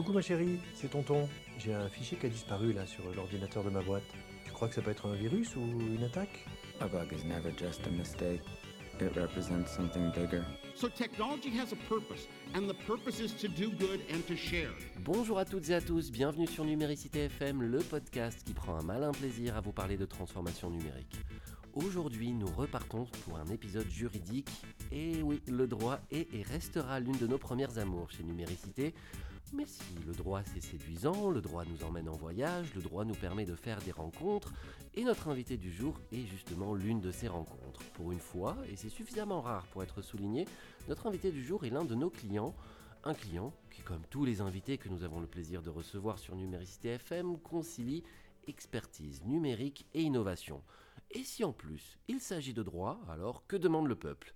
Coucou ma chérie, c'est tonton. J'ai un fichier qui a disparu là sur l'ordinateur de ma boîte. Tu crois que ça peut être un virus ou une attaque? A bug is never just a mistake. It represents something bigger. So technology has a purpose, and the purpose is to do good and to share. Bonjour à toutes et à tous, bienvenue sur Numéricité FM, le podcast qui prend un malin plaisir à vous parler de transformation numérique. Aujourd'hui, nous repartons pour un épisode juridique. Et oui, le droit est et restera l'une de nos premières amours chez Numéricité. Mais si, le droit c'est séduisant, le droit nous emmène en voyage, le droit nous permet de faire des rencontres, et notre invité du jour est justement l'une de ces rencontres. Pour une fois, et c'est suffisamment rare pour être souligné, notre invité du jour est l'un de nos clients. Un client qui, comme tous les invités que nous avons le plaisir de recevoir sur Numéricité FM, concilie expertise numérique et innovation. Et si en plus il s'agit de droit, alors que demande le peuple?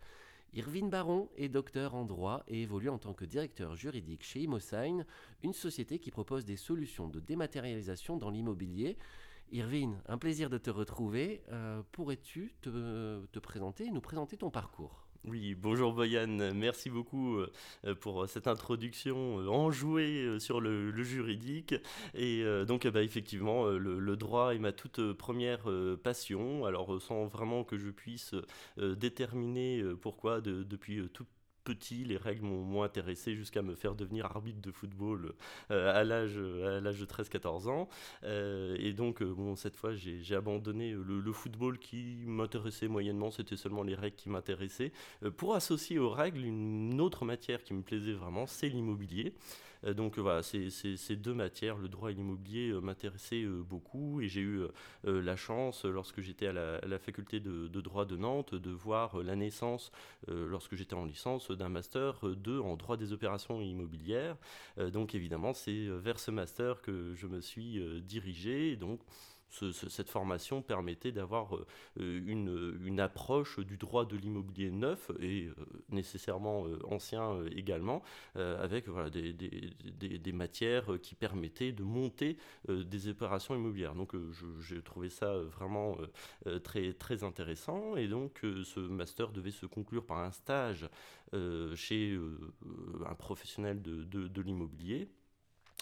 Irvine Baron est docteur en droit et évolue en tant que directeur juridique chez Imosign, une société qui propose des solutions de dématérialisation dans l'immobilier. Irvine, un plaisir de te retrouver. Euh, Pourrais-tu te, te présenter et nous présenter ton parcours? Oui, bonjour Boyan, merci beaucoup euh, pour cette introduction euh, enjouée euh, sur le, juridique. Et donc, bah, effectivement, le, droit est ma toute première passion. Alors, sans vraiment que je puisse déterminer pourquoi de, depuis tout petit, les règles m'ont intéressé jusqu'à me faire devenir arbitre de football euh, à l'âge de 13-14 ans. Euh, et donc, euh, cette fois, j'ai abandonné le, football qui m'intéressait moyennement, c'était seulement les règles qui m'intéressaient, pour associer aux règles une autre matière qui me plaisait vraiment, c'est l'immobilier. Donc voilà, ces, deux matières, le droit et l'immobilier, m'intéressaient beaucoup, et j'ai eu la chance, lorsque j'étais à, la faculté de, de, droit de Nantes, de voir la naissance, lorsque j'étais en licence, d'un master 2 en droit des opérations immobilières. Euh, donc évidemment, c'est vers ce master que je me suis euh, dirigé. Donc cette formation permettait d'avoir euh, une, une, approche du droit de l'immobilier neuf et euh, nécessairement euh, ancien également, avec des, matières qui permettaient de monter des opérations immobilières. Donc j'ai trouvé ça vraiment très, intéressant et donc ce master devait se conclure par un stage chez un professionnel de l'immobilier.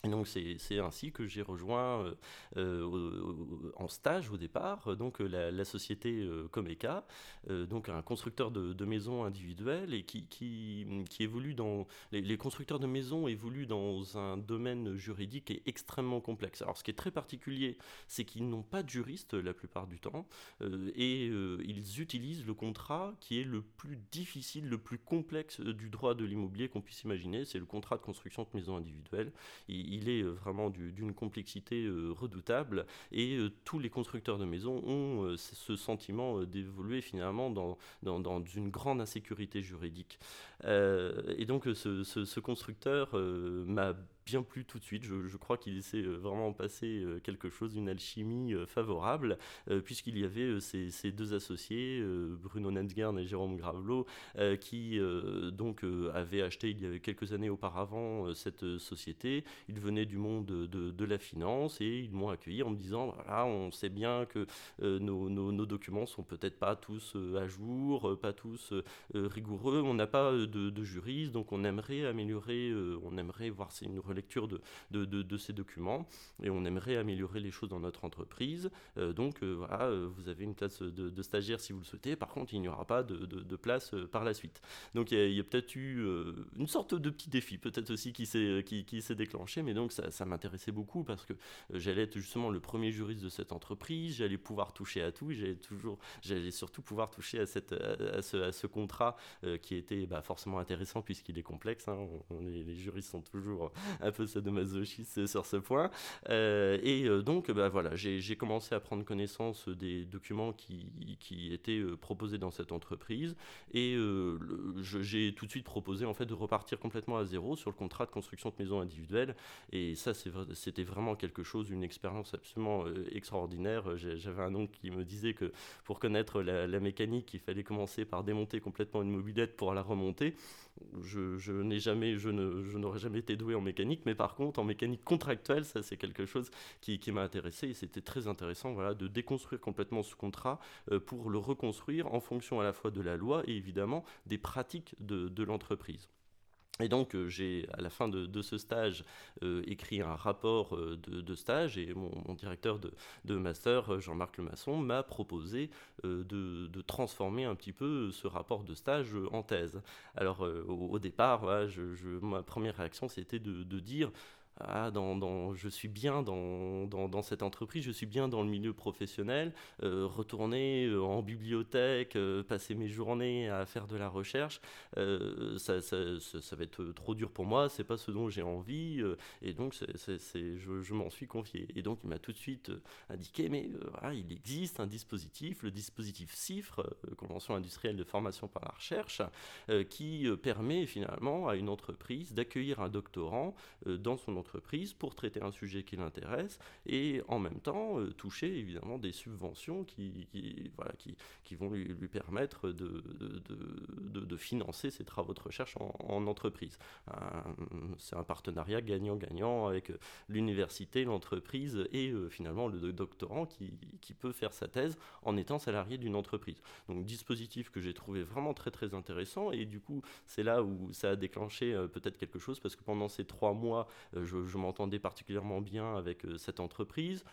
Donc c'est ainsi que j'ai rejoint euh, euh, en stage au départ euh, donc la, société euh, Comeka, euh, donc un constructeur de, de, maisons individuelles et qui, qui, évolue dans les, constructeurs de maisons évoluent dans un domaine juridique extrêmement complexe. Alors ce qui est très particulier, c'est qu'ils n'ont pas de juriste la plupart du temps et ils utilisent le contrat qui est le plus difficile, le plus complexe du droit de l'immobilier qu'on puisse imaginer, c'est le contrat de construction de maisons individuelles. Il est euh, vraiment d'une complexité euh, redoutable et euh, tous les constructeurs de maisons ont ce sentiment d'évoluer finalement dans, une grande insécurité juridique. et donc ce constructeur m'a bien plus tout de suite. Je, crois qu'il s'est euh, vraiment passé euh, quelque chose, une alchimie euh, favorable, puisqu'il y avait ces, deux associés, Bruno Nensgern et Jérôme Gravelot, qui donc avaient acheté il y avait quelques années auparavant cette société. Ils venaient du monde de, la finance et ils m'ont accueilli en me disant voilà, on sait bien que nos, nos, nos, documents sont peut-être pas tous à jour, pas tous rigoureux, on n'a pas de, juriste, donc on aimerait améliorer, on aimerait voir c'est une lecture de, ces documents et on aimerait améliorer les choses dans notre entreprise. Euh, donc euh, voilà, euh, vous avez une place de, stagiaire si vous le souhaitez. Par contre, il n'y aura pas de, place par la suite. Donc il y a, peut-être eu une sorte de petit défi, peut-être aussi qui s'est qui, déclenché, mais donc ça, m'intéressait beaucoup parce que j'allais être justement le premier juriste de cette entreprise, j'allais pouvoir toucher à tout, j'allais toujours, j'allais surtout pouvoir toucher à cette à ce, contrat qui était bah, forcément intéressant puisqu'il est complexe. Hein. Les juristes sont toujours un peu sadomasochiste sur ce point. Euh, et euh, donc, bah, voilà, j'ai commencé à prendre connaissance des documents qui, qui étaient euh, proposés dans cette entreprise. Et j'ai tout de suite proposé en fait de repartir complètement à zéro sur le contrat de construction de maisons individuelles. Et ça, c'était vraiment quelque chose, une expérience absolument extraordinaire. J'avais un oncle qui me disait que pour connaître la, mécanique, il fallait commencer par démonter complètement une mobilette pour la remonter. Je n'ai jamais, je n'aurais jamais été doué en mécanique mais par contre, en mécanique contractuelle, ça c'est quelque chose qui, m'a intéressé et c'était très intéressant voilà, de déconstruire complètement ce contrat euh, pour le reconstruire en fonction à la fois de la loi et évidemment des pratiques de l'entreprise. Et donc, euh, j'ai, à la fin de, ce stage, euh, écrit un rapport euh, de, stage et mon, directeur de, master, Jean-Marc Lemasson, m'a proposé de, transformer un petit peu ce rapport de stage en thèse. Alors, au, départ, ma première réaction, c'était de dire ah, dans, je suis bien dans, dans, cette entreprise, je suis bien dans le milieu professionnel, euh, retourner euh, en bibliothèque, euh, passer mes journées à faire de la recherche, ça, ça, ça, va être trop dur pour moi, c'est pas ce dont j'ai envie, et donc c'est, je, je m'en suis confié. Et donc il m'a tout de suite indiqué, mais il existe un dispositif, le dispositif CIFRE, Convention industrielle de formation par la recherche, qui permet finalement à une entreprise d'accueillir un doctorant dans son entreprise pour traiter un sujet qui l'intéresse et en même temps euh, toucher évidemment des subventions qui, voilà, qui, qui vont lui, permettre de, de, de, financer ses travaux de recherche en, entreprise. C'est un partenariat gagnant-gagnant avec l'université, l'entreprise et euh, finalement le doctorant qui, qui peut faire sa thèse en étant salarié d'une entreprise. Donc dispositif que j'ai trouvé vraiment très très intéressant et du coup c'est là où ça a déclenché euh, peut-être quelque chose parce que pendant ces trois mois je, m'entendais particulièrement bien avec euh, cette entreprise.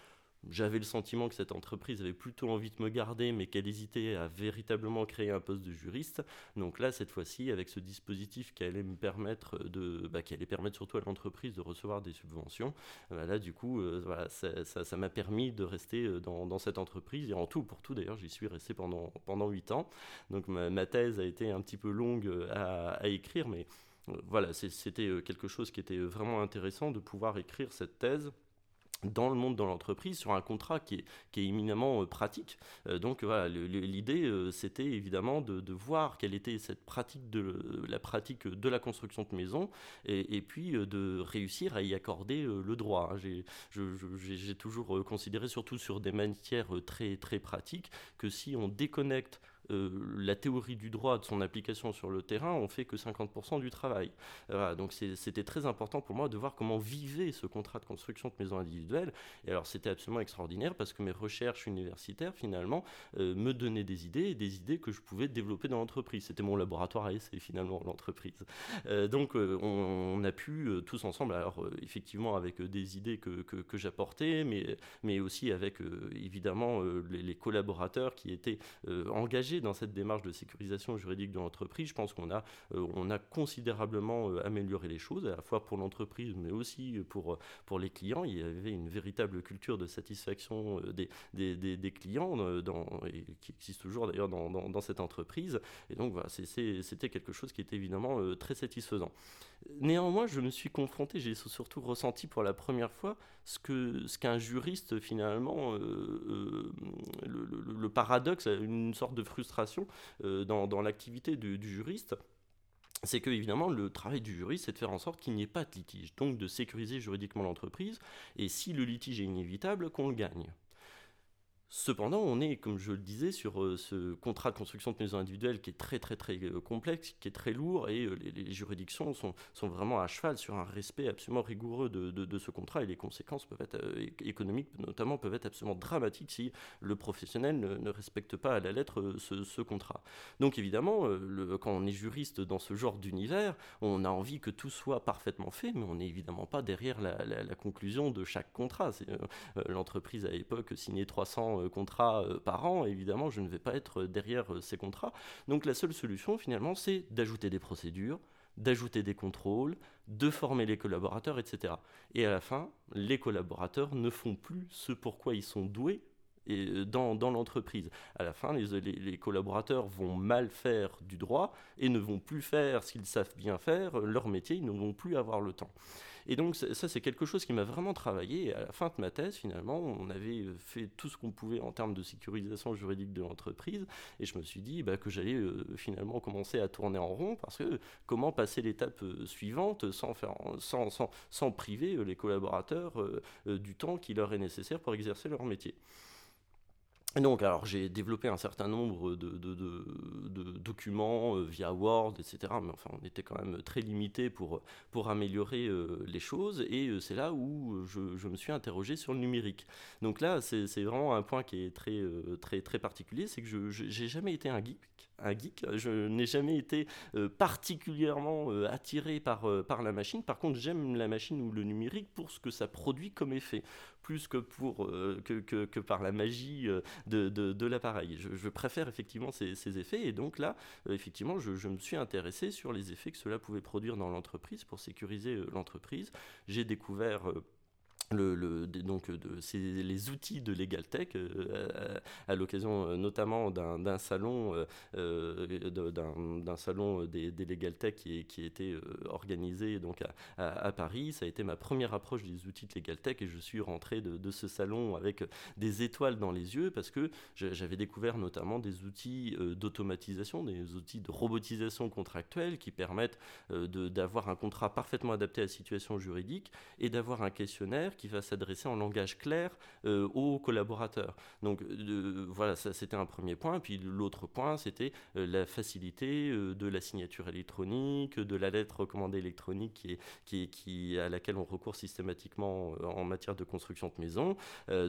J'avais le sentiment que cette entreprise avait plutôt envie de me garder, mais qu'elle hésitait à véritablement créer un poste de juriste. Donc là, cette fois-ci, avec ce dispositif qui allait me permettre de, bah, qui allait permettre surtout à l'entreprise de recevoir des subventions, bah, là, du coup, euh, ça m'a permis de rester euh, dans, cette entreprise. Et en tout, pour tout, d'ailleurs, j'y suis resté pendant pendant huit ans. Donc ma, thèse a été un petit peu longue à, à écrire, mais voilà, c'était euh, quelque chose qui était vraiment intéressant de pouvoir écrire cette thèse dans le monde de l'entreprise sur un contrat qui est, qui est éminemment euh, pratique. Euh, donc voilà, l'idée c'était évidemment de, voir quelle était cette pratique de la pratique de la construction de maison et, et puis de réussir à y accorder le droit. Hein. J'ai toujours considéré, surtout sur des matières très très pratiques, que si on déconnecte euh, la théorie du droit de son application sur le terrain, on fait que 50% du travail. donc c'était très important pour moi de voir comment vivait ce contrat de construction de maison individuelle. Et alors c'était absolument extraordinaire parce que mes recherches universitaires finalement euh, me donnaient des idées, des idées que je pouvais développer dans l'entreprise. C'était mon laboratoire à essai finalement l'entreprise. Euh, donc on, a pu tous ensemble, alors effectivement avec des idées que, j'apportais, mais, mais aussi avec évidemment les, collaborateurs qui étaient engagés dans cette démarche de sécurisation juridique de l'entreprise. Je pense qu'on a, euh, on a considérablement euh, amélioré les choses, à la fois pour l'entreprise, mais aussi pour, pour les clients. Il y avait une véritable culture de satisfaction euh, des, des, des, clients dans, qui existe toujours d'ailleurs dans, dans, cette entreprise. Et donc voilà, c'était quelque chose qui était évidemment très satisfaisant. Néanmoins, je me suis confronté, j'ai surtout ressenti pour la première fois ce qu'un ce qu'un juriste, finalement, euh, euh, le, paradoxe, une sorte de frustration euh, dans, l'activité du, du, juriste. C'est que, évidemment, le travail du juriste, c'est de faire en sorte qu'il n'y ait pas de litige, donc de sécuriser juridiquement l'entreprise, et si le litige est inévitable, qu'on le gagne. Cependant, on est, comme je le disais, sur euh, ce contrat de construction de maison individuelle qui est très très très euh, complexe, qui est très lourd, et euh, les, juridictions sont, sont, vraiment à cheval sur un respect absolument rigoureux de, de, ce contrat, et les conséquences peuvent être économiques, notamment, peuvent être absolument dramatiques si le professionnel ne, respecte pas à la lettre ce, contrat. Donc évidemment, quand on est juriste dans ce genre d'univers, on a envie que tout soit parfaitement fait, mais on n'est évidemment pas derrière la, conclusion de chaque contrat. L'entreprise à l'époque signait 300 euh, contrats euh, par an, évidemment, je ne vais pas être derrière euh, ces contrats. Donc la seule solution, finalement, c'est d'ajouter des procédures, d'ajouter des contrôles, de former les collaborateurs, etc. Et à la fin, les collaborateurs ne font plus ce pourquoi ils sont doués dans, dans l'entreprise. À la fin, les, collaborateurs vont mal faire du droit et ne vont plus faire qu'ils savent bien faire, leur métier, ils ne vont plus avoir le temps. Et donc ça, c'est quelque chose qui m'a vraiment travaillé. Et à la fin de ma thèse, finalement, on avait fait tout ce qu'on pouvait en termes de sécurisation juridique de l'entreprise. Et je me suis dit bah, que j'allais euh, finalement commencer à tourner en rond parce que comment passer l'étape euh, suivante sans, faire, sans, sans, sans priver euh, les collaborateurs du temps qui leur est nécessaire pour exercer leur métier. Donc, alors j'ai développé un certain nombre de, documents euh, via Word, etc. Mais enfin, on était quand même très limité pour, pour améliorer euh, les choses. Et euh, c'est là où je, me suis interrogé sur le numérique. Donc là, c'est vraiment un point qui est très, très, très particulier, c'est que je n'ai jamais été un geek. Un geek. Je n'ai jamais été particulièrement attiré par, par la machine. Par contre, j'aime la machine ou le numérique pour ce que ça produit comme effet plus que, pour, euh, que, que, par la magie euh, de, de, l'appareil. Je, préfère effectivement ces, ces, effets et donc là, euh, effectivement, je, je, me suis intéressé sur les effets que cela pouvait produire dans l'entreprise pour sécuriser l'entreprise. J'ai découvert le, donc c'est les outils de LegalTech euh, à, l'occasion euh, notamment d'un salon euh, d'un salon des, des LegalTech qui, qui était organisé donc à, Paris. Ça a été ma première approche des outils de LegalTech et je suis rentré de, ce salon avec des étoiles dans les yeux parce que j'avais découvert notamment des outils d'automatisation des outils de robotisation contractuelle qui permettent d'avoir un contrat parfaitement adapté à la situation juridique et d'avoir un questionnaire qui va s'adresser en langage clair euh, aux collaborateurs. Donc voilà, ça c'était un premier point. Puis l'autre point, c'était euh, la facilité euh, de la signature électronique, de la lettre recommandée électronique qui à laquelle on recourt systématiquement en matière de construction de maison.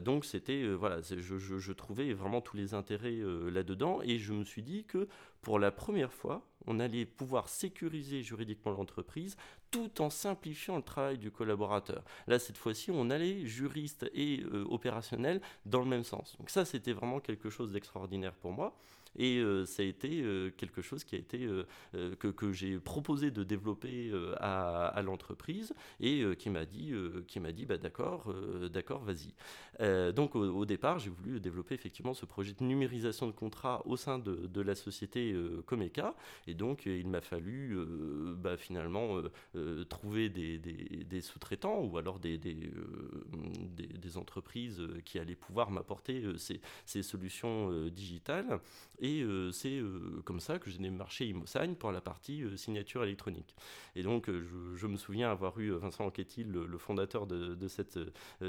donc c'était voilà, je, trouvais vraiment tous les intérêts là-dedans et je me suis dit que pour la première fois, on allait pouvoir sécuriser juridiquement l'entreprise tout en simplifiant le travail du collaborateur. Là, cette fois-ci, on allait juriste et euh, opérationnel dans le même sens. Donc ça, c'était vraiment quelque chose d'extraordinaire pour moi. Et euh, ça a été euh, quelque chose qui a été, euh, que, que j'ai proposé de développer à, l'entreprise et qui m'a dit, qui dit bah, d'accord, d'accord, vas-y. donc au, départ, j'ai voulu développer effectivement ce projet de numérisation de contrats au sein de, la société Comeca. Et donc il m'a fallu bah, finalement trouver des sous-traitants ou alors des, des, des, entreprises qui allaient pouvoir m'apporter ces, ces, solutions digitales. Et euh, c'est euh, comme ça que j'ai démarché Imosign pour la partie euh, signature électronique. Et donc, je, me souviens avoir eu Vincent Anquetil, le, fondateur de, cette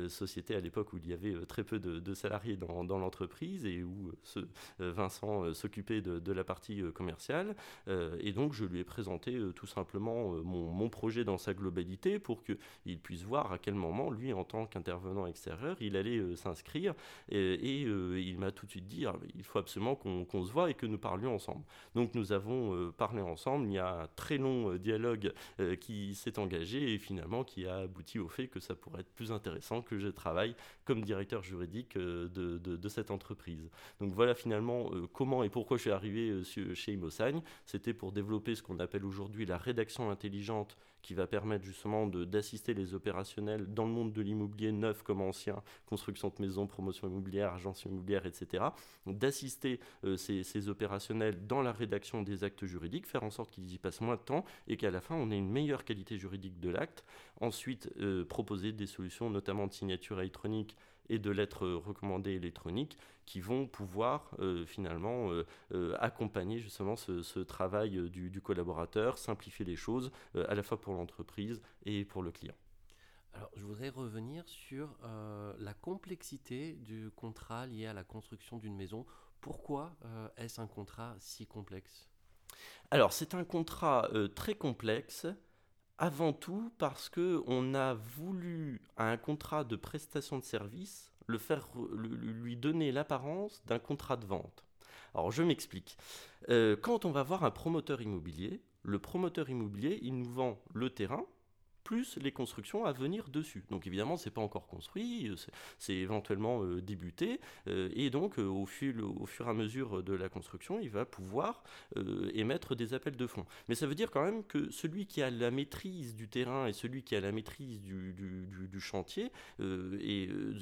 société à l'époque où il y avait très peu de, salariés dans, l'entreprise et où ce, Vincent s'occupait de, la partie commerciale. et donc, je lui ai présenté tout simplement mon, projet dans sa globalité pour qu'il puisse voir à quel moment, lui, en tant qu'intervenant extérieur, il allait s'inscrire. Et, il m'a tout de suite dit, ah, il faut absolument qu'on se voit et que nous parlions ensemble. Donc nous avons euh, parlé ensemble, il y a un très long euh, dialogue euh, qui s'est engagé et finalement qui a abouti au fait que ça pourrait être plus intéressant que je travaille comme directeur juridique de, de, cette entreprise. Donc voilà finalement comment et pourquoi je suis arrivé chez Imosagne. C'était pour développer ce qu'on appelle aujourd'hui la rédaction intelligente qui va permettre justement d'assister les opérationnels dans le monde de l'immobilier neuf comme ancien, construction de maisons, promotion immobilière, agence immobilière, etc. D'assister euh, ces, opérationnels dans la rédaction des actes juridiques, faire en sorte qu'ils y passent moins de temps et qu'à la fin on ait une meilleure qualité juridique de l'acte. Ensuite, euh, proposer des solutions notamment de signature électronique et de lettres recommandées électroniques qui vont pouvoir euh, finalement euh, euh, accompagner justement ce, travail du, collaborateur, simplifier les choses à la fois pour l'entreprise et pour le client. Alors, je voudrais revenir sur la complexité du contrat lié à la construction d'une maison. Pourquoi est-ce un contrat si complexe? Alors, c'est un contrat très complexe avant tout parce que on a voulu à un contrat de prestation de service lui donner l'apparence d'un contrat de vente. Alors je m'explique. Euh, quand on va voir un promoteur immobilier, le promoteur immobilier, il nous vend le terrain, plus les constructions à venir dessus. Donc évidemment, c'est pas encore construit, euh, c'est éventuellement euh, débuté, euh, et donc au, fur et à mesure de la construction, il va pouvoir émettre des appels de fonds. Mais ça veut dire quand même que celui qui a la maîtrise du terrain et celui qui a la maîtrise du, chantier,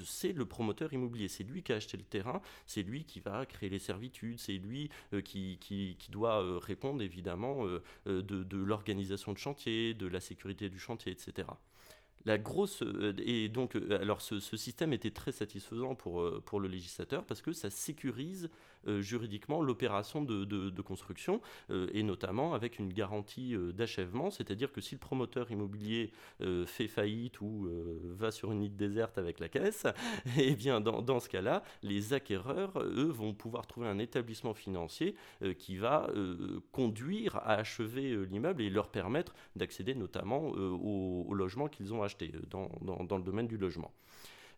c'est le promoteur immobilier, c'est lui qui a acheté le terrain, c'est lui qui va créer les servitudes, c'est lui qui, doit répondre évidemment de, de l'organisation de chantier, de la sécurité du chantier, etc. la grosse et donc alors ce, système était très satisfaisant pour, pour le législateur parce que ça sécurise euh, juridiquement l'opération de, construction, euh, et notamment avec une garantie euh, d'achèvement, c'est-à-dire que si le promoteur immobilier fait faillite ou va sur une île déserte avec la caisse, et eh bien dans, ce cas-là, les acquéreurs, eux, vont pouvoir trouver un établissement financier qui va conduire à achever l'immeuble et leur permettre d'accéder notamment au, logement qu'ils ont acheté dans le domaine du logement.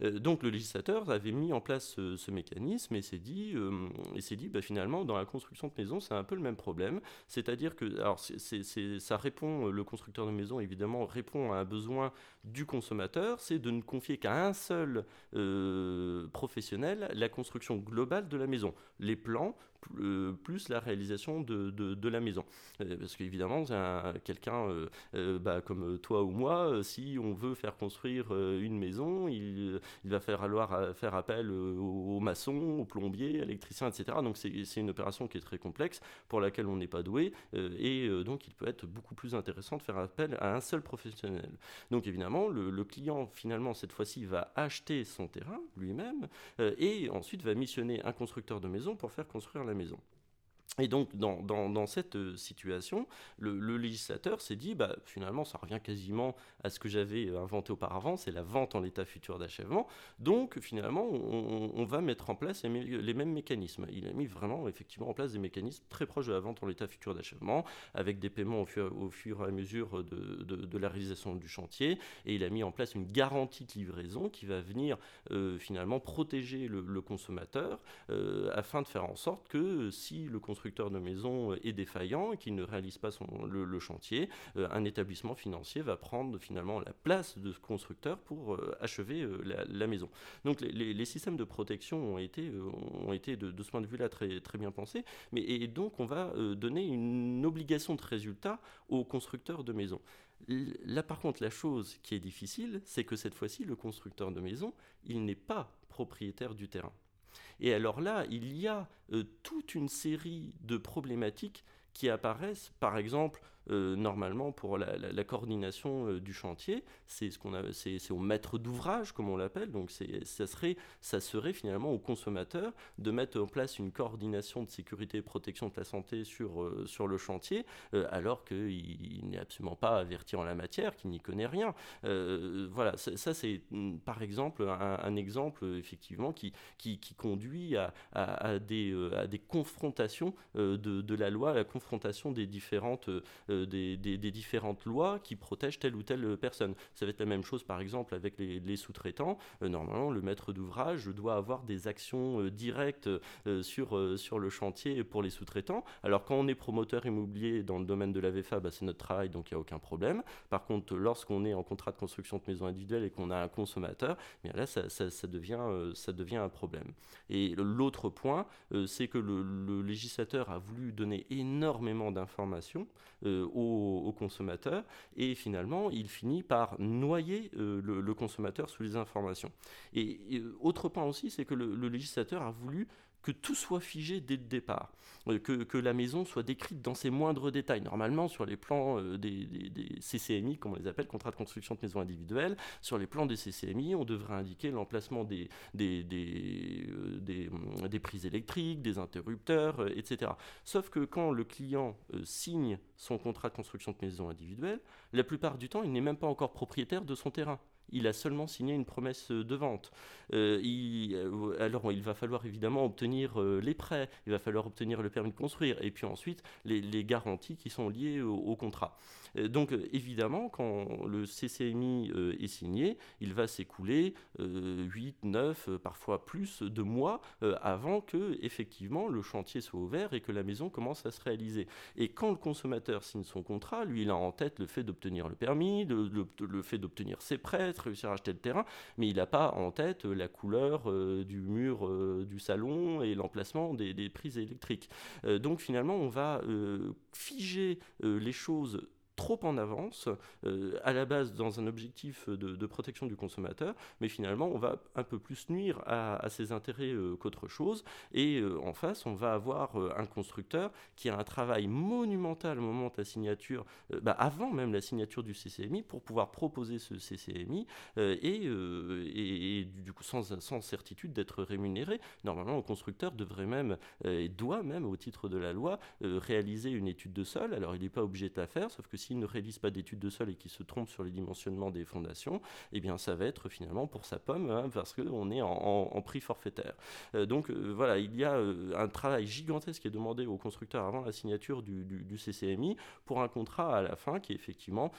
Euh, donc le législateur avait mis en place ce, mécanisme et s'est dit, euh, bah, finalement, dans la construction de maisons, c'est un peu le même problème. C'est-à-dire que, le constructeur de maison, évidemment, répond à un besoin du consommateur, c'est de ne confier qu'à un seul euh, professionnel la construction globale de la maison. Les plans, plus la réalisation de, de, la maison. Euh, parce qu'évidemment, quelqu'un euh, bah, comme toi ou moi, si on veut faire construire une maison, il, va falloir faire appel aux, maçons, aux plombiers, à l'électricien, etc. Donc c'est une opération qui est très complexe, pour laquelle on n'est pas doué, et donc il peut être beaucoup plus intéressant de faire appel à un seul professionnel. Donc évidemment, le, le client, finalement, cette fois-ci, va acheter son terrain lui-même, et ensuite va missionner un constructeur de maison pour faire construire la maison. Et donc, dans, dans, cette euh, situation, le, législateur s'est dit, bah, finalement, ça revient quasiment à ce que j'avais euh, inventé auparavant, c'est la vente en l'état futur d'achèvement. Donc, finalement, on, va mettre en place les, mêmes mécanismes. Il a mis vraiment, effectivement, en place des mécanismes très proches de la vente en l'état futur d'achèvement, avec des paiements au fur, au fur, et à mesure de, de, la réalisation du chantier. Et il a mis en place une garantie de livraison qui va venir, euh, finalement, protéger le, consommateur, afin de faire en sorte que si le consommateur constructeur de maison est défaillant et qu'il ne réalise pas son, le, chantier, euh, un établissement financier va prendre finalement la place de ce constructeur pour euh, achever euh, la, maison. Donc les, systèmes de protection ont été, ont été de, ce point de vue-là très, très bien pensés, mais, et donc on va donner une obligation de résultat aux constructeurs de maison. Là, par contre, la chose qui est difficile, c'est que cette fois-ci, le constructeur de maison, il n'est pas propriétaire du terrain. Et alors là, il y a euh, toute une série de problématiques qui apparaissent, par exemple, euh, normalement pour la, coordination euh, du chantier, c'est ce qu'on a, c'est, au maître d'ouvrage comme on l'appelle. Donc ça serait, ça serait finalement au consommateur de mettre en place une coordination de sécurité et protection de la santé sur euh, sur le chantier, alors qu'il n'est absolument pas averti en la matière, qu'il n'y connaît rien. voilà, ça, c'est mm, par exemple un, exemple effectivement qui qui, conduit à, à, des à des confrontations de, de la loi, à la confrontation des différentes euh, des, différentes lois qui protègent telle ou telle personne. Ça va être la même chose par exemple avec les, sous-traitants. Euh, normalement, le maître d'ouvrage doit avoir des actions euh, directes sur, sur le chantier pour les sous-traitants. Alors quand on est promoteur immobilier dans le domaine de la VFA, bah, c'est notre travail, donc il n'y a aucun problème. Par contre, lorsqu'on est en contrat de construction de maison individuelle et qu'on a un consommateur, eh bien là, ça, devient, ça devient un problème. Et l'autre point, c'est que le, législateur a voulu donner énormément d'informations au, consommateur et finalement il finit par noyer euh, le, consommateur sous les informations. Et, autre point aussi, c'est que le, législateur a voulu que tout soit figé dès le départ, euh, que, la maison soit décrite dans ses moindres détails. Normalement, sur les plans des, CCMI, comme on les appelle, contrats de construction de maison individuelle, sur les plans des CCMI, on devrait indiquer l'emplacement des, des, des, prises électriques, des interrupteurs, etc. Sauf que quand le client signe son contrat de construction de maison individuelle, la plupart du temps, il n'est même pas encore propriétaire de son terrain il a seulement signé une promesse de vente. Euh, euh, alors il va falloir évidemment obtenir euh, les prêts, il va falloir obtenir le permis de construire, et puis ensuite les, garanties qui sont liées au, contrat. donc évidemment, quand le CCMI est signé, il va s'écouler 8, 9, parfois plus de mois avant que effectivement le chantier soit ouvert et que la maison commence à se réaliser. Et quand le consommateur signe son contrat, lui il a en tête le fait d'obtenir le permis, le fait d'obtenir ses prêts, réussir à acheter le terrain, mais il n'a pas en tête euh, la couleur euh, du mur euh, du salon et l'emplacement des, prises électriques. donc finalement, on va figer les choses trop en avance, euh, à la base dans un objectif de, protection du consommateur, mais finalement on va un peu plus nuire à, ses intérêts euh, qu'autre chose. Et euh, en face, on va avoir un constructeur qui a un travail monumental au moment de la signature, bah, avant même la signature du CCMI, pour pouvoir proposer ce CCMI et, du coup sans, sans certitude d'être rémunéré. Normalement, le constructeur devrait même et doit même, au titre de la loi, réaliser une étude de sol. Alors il n'est pas obligé de la faire, sauf que s'il ne réalise pas d'études de sol et qu'il se trompe sur les dimensionnements des fondations, eh bien ça va être finalement pour sa pomme, hein, parce qu'on est en, prix forfaitaire. Euh, donc euh, voilà, il y a euh, un travail gigantesque qui est demandé au constructeur avant la signature du, CCMI pour un contrat à la fin qui est effectivement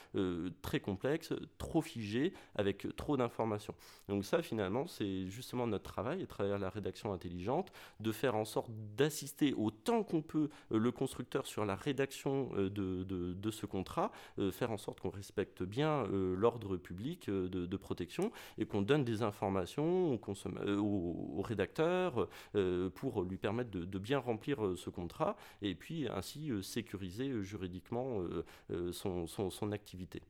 très complexe, trop figé, avec trop d'informations. Donc ça finalement, c'est justement notre travail, à travers la rédaction intelligente, de faire en sorte d'assister autant qu'on peut le constructeur sur la rédaction de ce contrat euh, faire en sorte qu'on respecte bien euh, l'ordre public euh, de, protection et qu'on donne des informations au, rédacteur pour lui permettre de, bien remplir ce contrat et puis ainsi sécuriser juridiquement son, activité.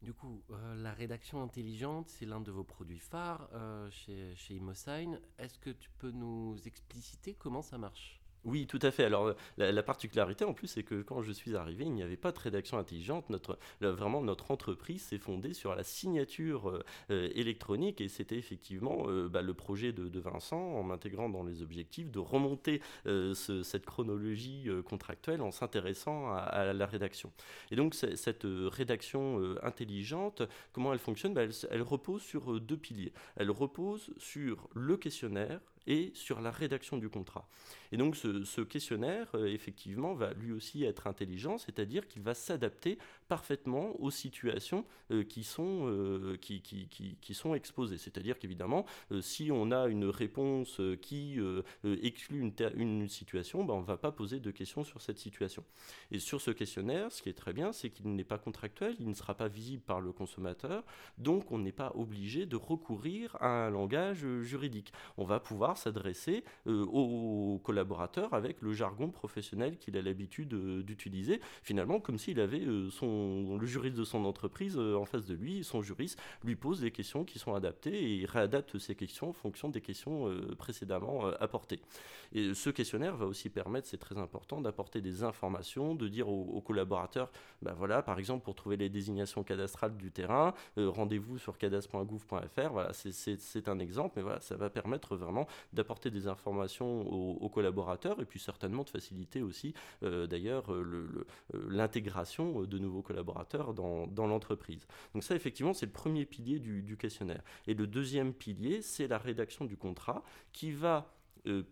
Du coup, la rédaction intelligente, c'est l'un de vos produits phares chez, chez Imosign. Est-ce que tu peux nous expliciter comment ça marche? Oui, tout à fait. Alors, la, particularité en plus, c'est que quand je suis arrivé, il n'y avait pas de rédaction intelligente. Notre, vraiment, notre entreprise s'est fondée sur la signature euh, euh, électronique et c'était effectivement euh, bah, le projet de, Vincent, en m'intégrant dans les objectifs, de remonter cette chronologie contractuelle en s'intéressant à, la rédaction. Et donc, cette rédaction intelligente, comment elle fonctionne? Bah, elle repose sur deux piliers. Elle repose sur le questionnaire et sur la rédaction du contrat. Et donc ce, questionnaire, euh, effectivement, va lui aussi être intelligent, c'est-à-dire qu'il va s'adapter parfaitement aux situations euh, qui, sont, euh, qui, qui, qui, sont exposées. C'est-à-dire qu'évidemment, si on a une réponse qui exclut une, situation, ben, on ne va pas poser de questions sur cette situation. Et sur ce questionnaire, ce qui est très bien, c'est qu'il n'est pas contractuel, il ne sera pas visible par le consommateur, donc on n'est pas obligé de recourir à un langage juridique. On va pouvoir s'adresser euh, aux collaborateurs avec le jargon professionnel qu'il a l'habitude euh, d'utiliser, finalement comme s'il avait euh, son, le juriste de son entreprise en face de lui, son juriste lui pose des questions qui sont adaptées et il réadapte ces questions en fonction des questions précédemment apportées. Et ce questionnaire va aussi permettre, c'est très important, d'apporter des informations, de dire aux, collaborateurs, ben voilà, par exemple pour trouver les désignations cadastrales du terrain, rendez-vous sur cadastre.gouv.fr, voilà, c'est un exemple, mais voilà, ça va permettre vraiment d'apporter des informations aux, collaborateurs et puis certainement de faciliter aussi euh, d'ailleurs euh, euh, l'intégration de nouveaux collaborateurs dans, l'entreprise. Donc ça effectivement c'est le premier pilier du, questionnaire. Et le deuxième pilier c'est la rédaction du contrat qui va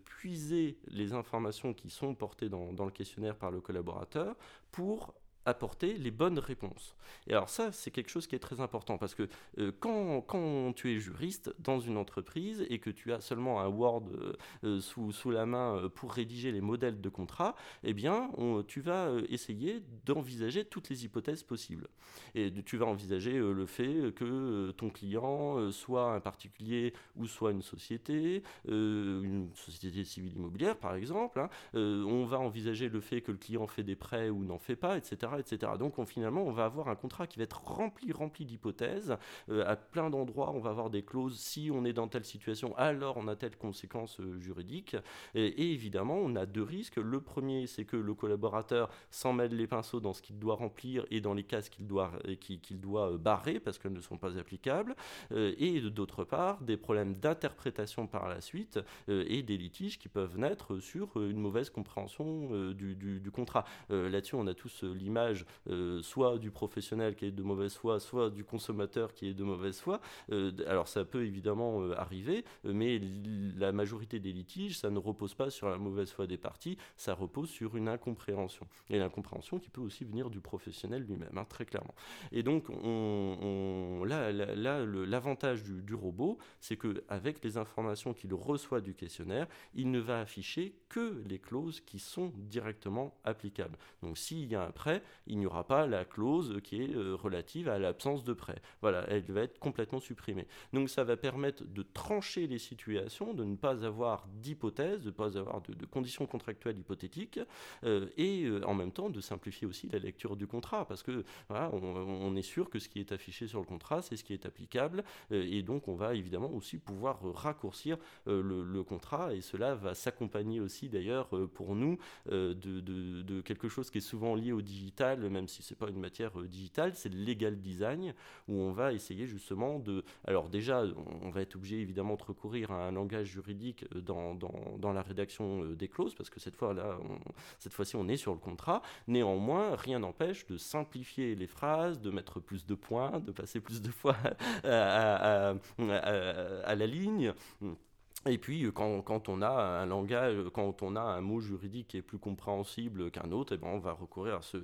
puiser les informations qui sont portées dans, dans, le questionnaire par le collaborateur pour apporter les bonnes réponses. Et alors ça, c'est quelque chose qui est très important parce que euh, quand, quand, tu es juriste dans une entreprise et que tu as seulement un Word euh, euh, sous, sous, la main pour rédiger les modèles de contrat, eh bien, tu vas essayer d'envisager toutes les hypothèses possibles. Et tu vas envisager le fait que ton client soit un particulier ou soit une société, une société civile immobilière par exemple. Hein. on va envisager le fait que le client fait des prêts ou n'en fait pas, etc. etc. Donc on, finalement, on va avoir un contrat qui va être rempli, rempli d'hypothèses. Euh, à plein d'endroits, on va avoir des clauses. Si on est dans telle situation, alors on a telle conséquence euh, juridique. Et, évidemment, on a deux risques. Le premier, c'est que le collaborateur s'en mêle les pinceaux dans ce qu'il doit remplir et dans les cases qu'il doit, qu'il doit euh, barrer parce qu'elles ne sont pas applicables. et d'autre part, des problèmes d'interprétation par la suite et des litiges qui peuvent naître sur une mauvaise compréhension du, du, contrat. Là-dessus, on a tous l'image euh, soit du professionnel qui est de mauvaise foi, soit du consommateur qui est de mauvaise foi. Euh, alors ça peut évidemment euh, arriver, mais la majorité des litiges, ça ne repose pas sur la mauvaise foi des parties, ça repose sur une incompréhension. Et l'incompréhension qui peut aussi venir du professionnel lui-même, hein, très clairement. Et donc on, là, là, l'avantage du, du, robot, c'est qu'avec les informations qu'il reçoit du questionnaire, il ne va afficher que les clauses qui sont directement applicables. Donc s'il y a un prêt, il n'y aura pas la clause qui est relative à l'absence de prêt. Voilà, elle va être complètement supprimée. Donc ça va permettre de trancher les situations, de ne pas avoir d'hypothèse, de ne pas avoir de, conditions contractuelles hypothétiques, et en même temps de simplifier aussi la lecture du contrat, parce que on, est sûr que ce qui est affiché sur le contrat, c'est ce qui est applicable, et donc on va évidemment aussi pouvoir raccourcir le, contrat, et cela va s'accompagner aussi d'ailleurs pour nous de, quelque chose qui est souvent lié au digital, même si c'est pas une matière digitale, c'est le legal design, où on va essayer justement de... Alors déjà, on va être obligé évidemment de recourir à un langage juridique dans, dans, dans la rédaction des clauses, parce que cette fois-là, cette fois-ci, on est sur le contrat. Néanmoins, rien n'empêche de simplifier les phrases, de mettre plus de points, de passer plus de fois à, à la ligne. Et puis, euh, quand, on a un langage, euh, quand on a un mot juridique qui est plus compréhensible qu'un autre, eh ben on va recourir à ce,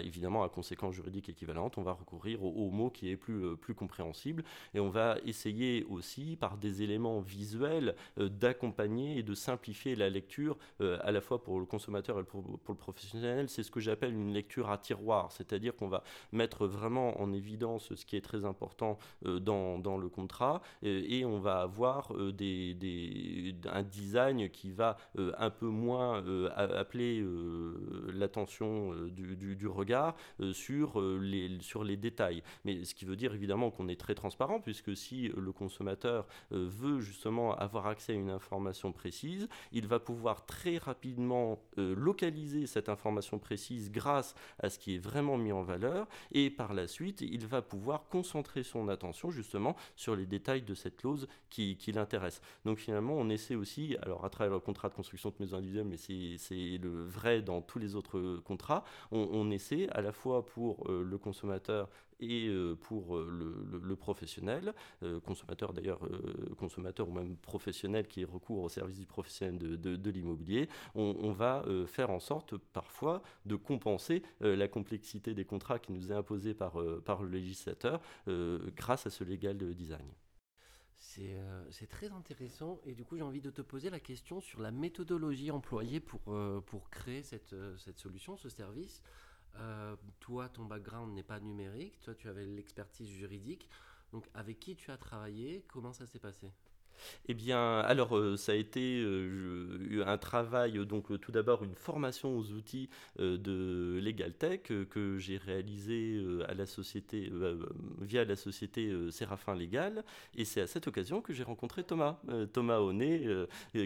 évidemment, à conséquences juridiques équivalentes, on va recourir au, mot qui est plus, euh, plus compréhensible, et on va essayer aussi, par des éléments visuels, d'accompagner et de simplifier la lecture, à la fois pour le consommateur et pour, pour le professionnel. C'est ce que j'appelle une lecture à tiroir, c'est-à-dire qu'on va mettre vraiment en évidence ce qui est très important dans, dans le contrat, et on va avoir des un design qui va euh, un peu moins euh, appeler euh, l'attention du, regard sur, les, sur les détails. Mais ce qui veut dire évidemment qu'on est très transparent, puisque si le consommateur veut justement avoir accès à une information précise, il va pouvoir très rapidement localiser cette information précise grâce à ce qui est vraiment mis en valeur, et par la suite, il va pouvoir concentrer son attention justement sur les détails de cette clause qui, qui l'intéresse. Donc finalement, on essaie aussi, alors à travers le contrat de construction de maison individuelle, mais c'est le vrai dans tous les autres contrats, on, essaie à la fois pour euh, le consommateur et euh, pour euh, le, professionnel, consommateur d'ailleurs, consommateur ou même professionnel qui recourt au service du professionnel de, l'immobilier, on, va faire en sorte parfois de compenser la complexité des contrats qui nous est imposée par, par le législateur grâce à ce legal design. Euh, c'est très intéressant et du coup j'ai envie de te poser la question sur la méthodologie employée pour, euh, créer euh, cette, solution, ce service. toi, ton background n'est pas numérique, toi tu avais l'expertise juridique. Donc avec qui tu as travaillé? Comment ça s'est passé? Eh bien, alors euh, ça a été euh, un travail, donc euh, tout d'abord une formation aux outils de LegalTech que j'ai réalisé à la société, via la société Séraphin Légal, et c'est à cette occasion que j'ai rencontré Thomas, Thomas Honnet,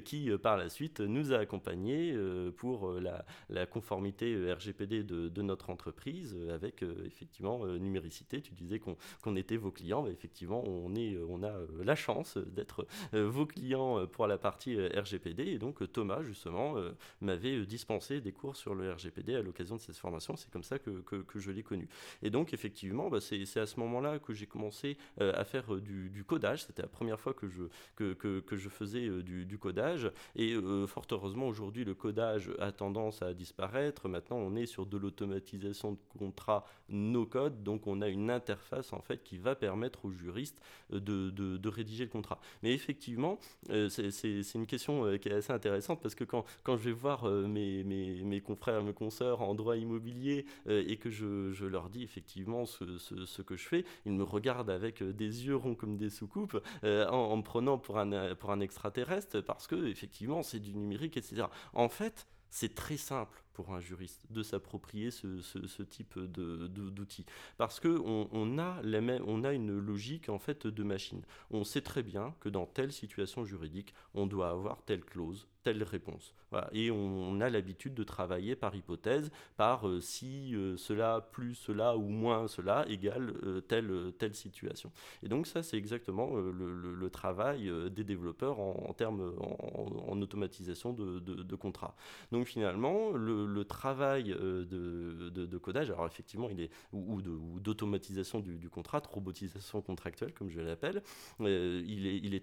qui par la suite nous a accompagnés pour la, conformité RGPD de, notre entreprise avec effectivement numéricité. Tu disais qu'on était vos clients, effectivement on, est, on a la chance d'être vos clients euh, pour la partie euh, RGPD. Et donc Thomas, justement, m'avait dispensé des cours sur le RGPD à l'occasion de cette formation. C'est comme ça que, que, je l'ai connu. Et donc, effectivement, bah, c'est à ce moment-là que j'ai commencé à faire du, codage. C'était la première fois que je, que, que, je faisais du, codage. Et fort heureusement, aujourd'hui, le codage a tendance à disparaître. Maintenant, on est sur de l'automatisation de contrats no-code. Donc, on a une interface, en fait, qui va permettre aux juristes de, de, de rédiger le contrat. Mais effectivement, effectivement, euh, c'est une question euh, qui est assez intéressante parce que quand, je vais voir euh, mes, mes, mes, confrères, mes consoeurs en droit immobilier et que je, leur dis effectivement ce, ce, que je fais, ils me regardent avec des yeux ronds comme des soucoupes en, me prenant pour un, pour un extraterrestre parce que effectivement c'est du numérique, etc. En fait, c'est très simple pour un juriste de s'approprier ce, ce, type d'outils. Parce qu'on on a, on a une logique en fait de machine. On sait très bien que dans telle situation juridique, on doit avoir telle clause, telle réponse. Et on, a l'habitude de travailler par hypothèse, par euh, si euh, cela plus cela ou moins cela égale euh, telle, telle situation. Et donc ça, c'est exactement le, travail des développeurs en, termes en, automatisation de, de, contrats. Donc finalement, le, travail de, de, codage, alors effectivement, il est ou, d'automatisation du, contrat, de robotisation contractuelle, comme je l'appelle, il, est, il,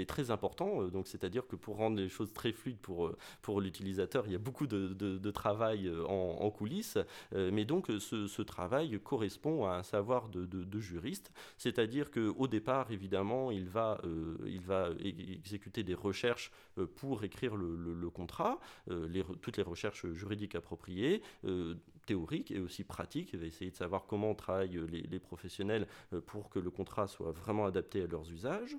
est très, important. donc c'est-à-dire que pour rendre les choses très fluides pour, euh, l'utilisateur. Il y a beaucoup de, travail euh, en, coulisses, euh, mais donc ce, travail correspond à un savoir de, juriste, c'est-à-dire qu'au départ, évidemment, il va, exécuter des recherches pour écrire le, le, contrat, toutes les recherches juridiques appropriées théorique et aussi pratique. Il va essayer de savoir comment travaillent les, professionnels pour que le contrat soit vraiment adapté à leurs usages.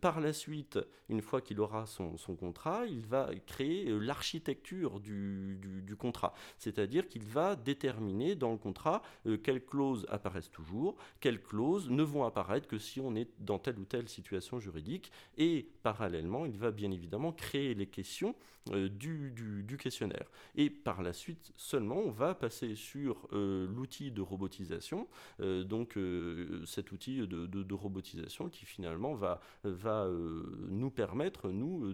par la suite, une fois qu'il aura son, contrat, il va créer l'architecture du, contrat. C'est-à-dire qu'il va déterminer dans le contrat quelles clauses apparaissent toujours, quelles clauses ne vont apparaître que si on est dans telle ou telle situation juridique. Et parallèlement, il va bien évidemment créer les questions euh, du, questionnaire. Et par la suite seulement, on va passer sur euh, l'outil de robotisation, euh, donc cet outil de, de, robotisation qui finalement va, va nous permettre, nous,